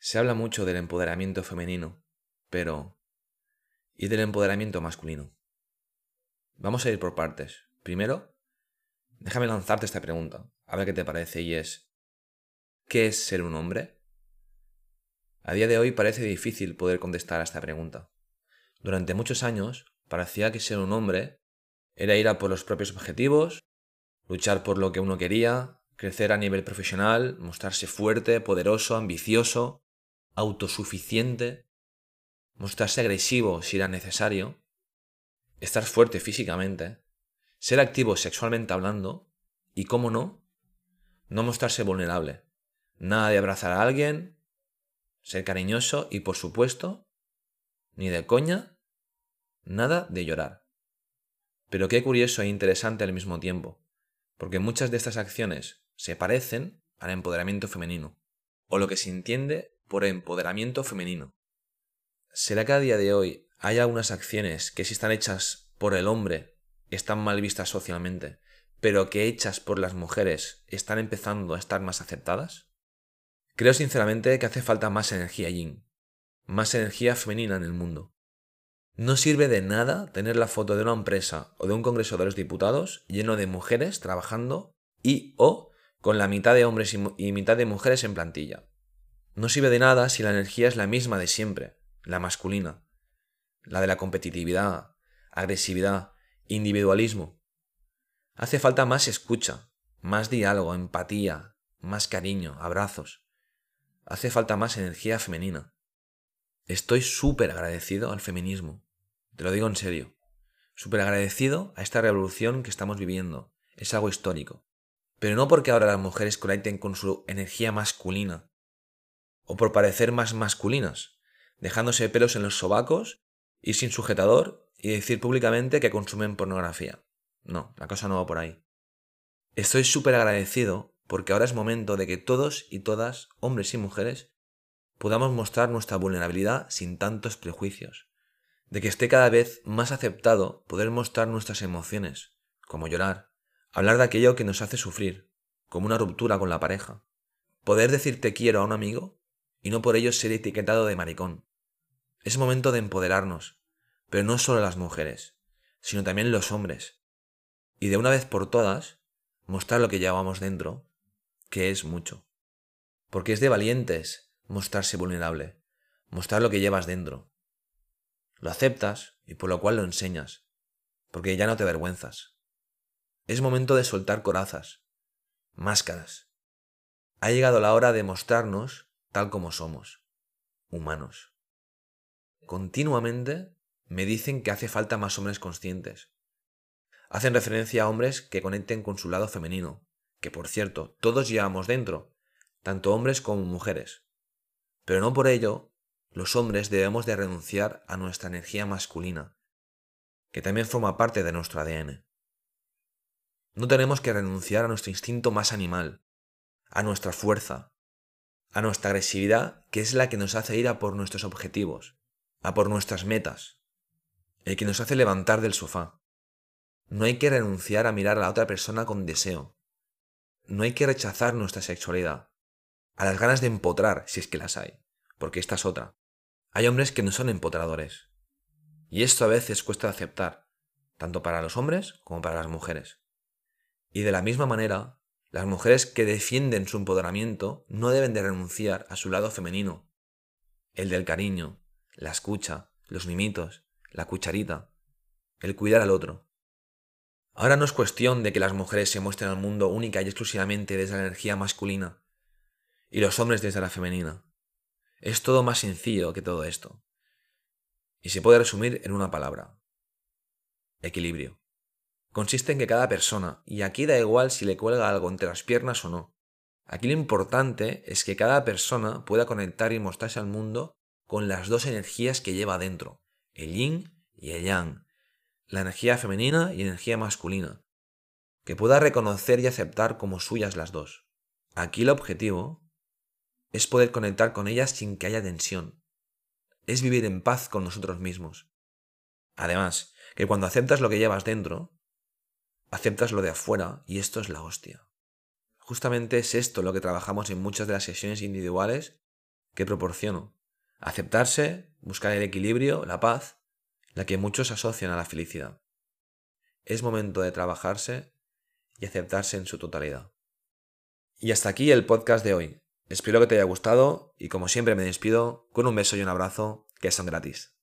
Se habla mucho del empoderamiento femenino, pero ¿y del empoderamiento masculino? Vamos a ir por partes. Primero, déjame lanzarte esta pregunta, a ver qué te parece, y es, ¿qué es ser un hombre? A día de hoy parece difícil poder contestar a esta pregunta. Durante muchos años parecía que ser un hombre era ir a por los propios objetivos, luchar por lo que uno quería, crecer a nivel profesional, mostrarse fuerte, poderoso, ambicioso, autosuficiente, mostrarse agresivo si era necesario, estar fuerte físicamente, ser activo sexualmente hablando y, cómo no, no mostrarse vulnerable. Nada de abrazar a alguien, ser cariñoso y, por supuesto, ni de coña, nada de llorar. Pero qué curioso e interesante al mismo tiempo, porque muchas de estas acciones se parecen al empoderamiento femenino, o lo que se entiende por empoderamiento femenino. ¿Será que a día de hoy hay algunas acciones que si están hechas por el hombre están mal vistas socialmente, pero que hechas por las mujeres están empezando a estar más aceptadas? Creo sinceramente que hace falta más energía yin, más energía femenina en el mundo. No sirve de nada tener la foto de una empresa o de un congreso de los diputados lleno de mujeres trabajando y o con la mitad de hombres y, mitad de mujeres en plantilla. No sirve de nada si la energía es la misma de siempre, la masculina, la de la competitividad, agresividad, individualismo. Hace falta más escucha, más diálogo, empatía, más cariño, abrazos. Hace falta más energía femenina. Estoy súper agradecido al feminismo. Te lo digo en serio. Súper agradecido a esta revolución que estamos viviendo. Es algo histórico. Pero no porque ahora las mujeres conecten con su energía masculina, o por parecer más masculinas, dejándose pelos en los sobacos y sin sujetador y decir públicamente que consumen pornografía. No, la cosa no va por ahí. Estoy súper agradecido porque ahora es momento de que todos y todas, hombres y mujeres, podamos mostrar nuestra vulnerabilidad sin tantos prejuicios, de que esté cada vez más aceptado poder mostrar nuestras emociones, como llorar, Hablar de aquello que nos hace sufrir, como una ruptura con la pareja. Poder decir te quiero a un amigo y no por ello ser etiquetado de maricón. Es momento de empoderarnos, pero no solo las mujeres, sino también los hombres. Y de una vez por todas, mostrar lo que llevamos dentro, que es mucho. Porque es de valientes mostrarse vulnerable, mostrar lo que llevas dentro. Lo aceptas y por lo cual lo enseñas, porque ya no te avergüenzas. Es momento de soltar corazas, máscaras. Ha llegado la hora de mostrarnos tal como somos, humanos. Continuamente me dicen que hace falta más hombres conscientes. Hacen referencia a hombres que conecten con su lado femenino, que por cierto, todos llevamos dentro, tanto hombres como mujeres. Pero no por ello, los hombres debemos de renunciar a nuestra energía masculina, que también forma parte de nuestro ADN. No tenemos que renunciar a nuestro instinto más animal, a nuestra fuerza, a nuestra agresividad, que es la que nos hace ir a por nuestros objetivos, a por nuestras metas, el que nos hace levantar del sofá. No hay que renunciar a mirar a la otra persona con deseo. No hay que rechazar nuestra sexualidad, a las ganas de empotrar, si es que las hay, porque esta es otra. Hay hombres que no son empotradores. Y esto a veces cuesta aceptar, tanto para los hombres como para las mujeres. Y de la misma manera, las mujeres que defienden su empoderamiento no deben de renunciar a su lado femenino, el del cariño, la escucha, los mimitos, la cucharita, el cuidar al otro. Ahora no es cuestión de que las mujeres se muestren al mundo única y exclusivamente desde la energía masculina y los hombres desde la femenina. Es todo más sencillo que todo esto. Y se puede resumir en una palabra. Equilibrio consiste en que cada persona, y aquí da igual si le cuelga algo entre las piernas o no, aquí lo importante es que cada persona pueda conectar y mostrarse al mundo con las dos energías que lleva dentro, el yin y el yang, la energía femenina y energía masculina, que pueda reconocer y aceptar como suyas las dos. Aquí el objetivo es poder conectar con ellas sin que haya tensión, es vivir en paz con nosotros mismos. Además, que cuando aceptas lo que llevas dentro, aceptas lo de afuera y esto es la hostia. Justamente es esto lo que trabajamos en muchas de las sesiones individuales que proporciono. Aceptarse, buscar el equilibrio, la paz, la que muchos asocian a la felicidad. Es momento de trabajarse y aceptarse en su totalidad. Y hasta aquí el podcast de hoy. Espero que te haya gustado y como siempre me despido con un beso y un abrazo que son gratis.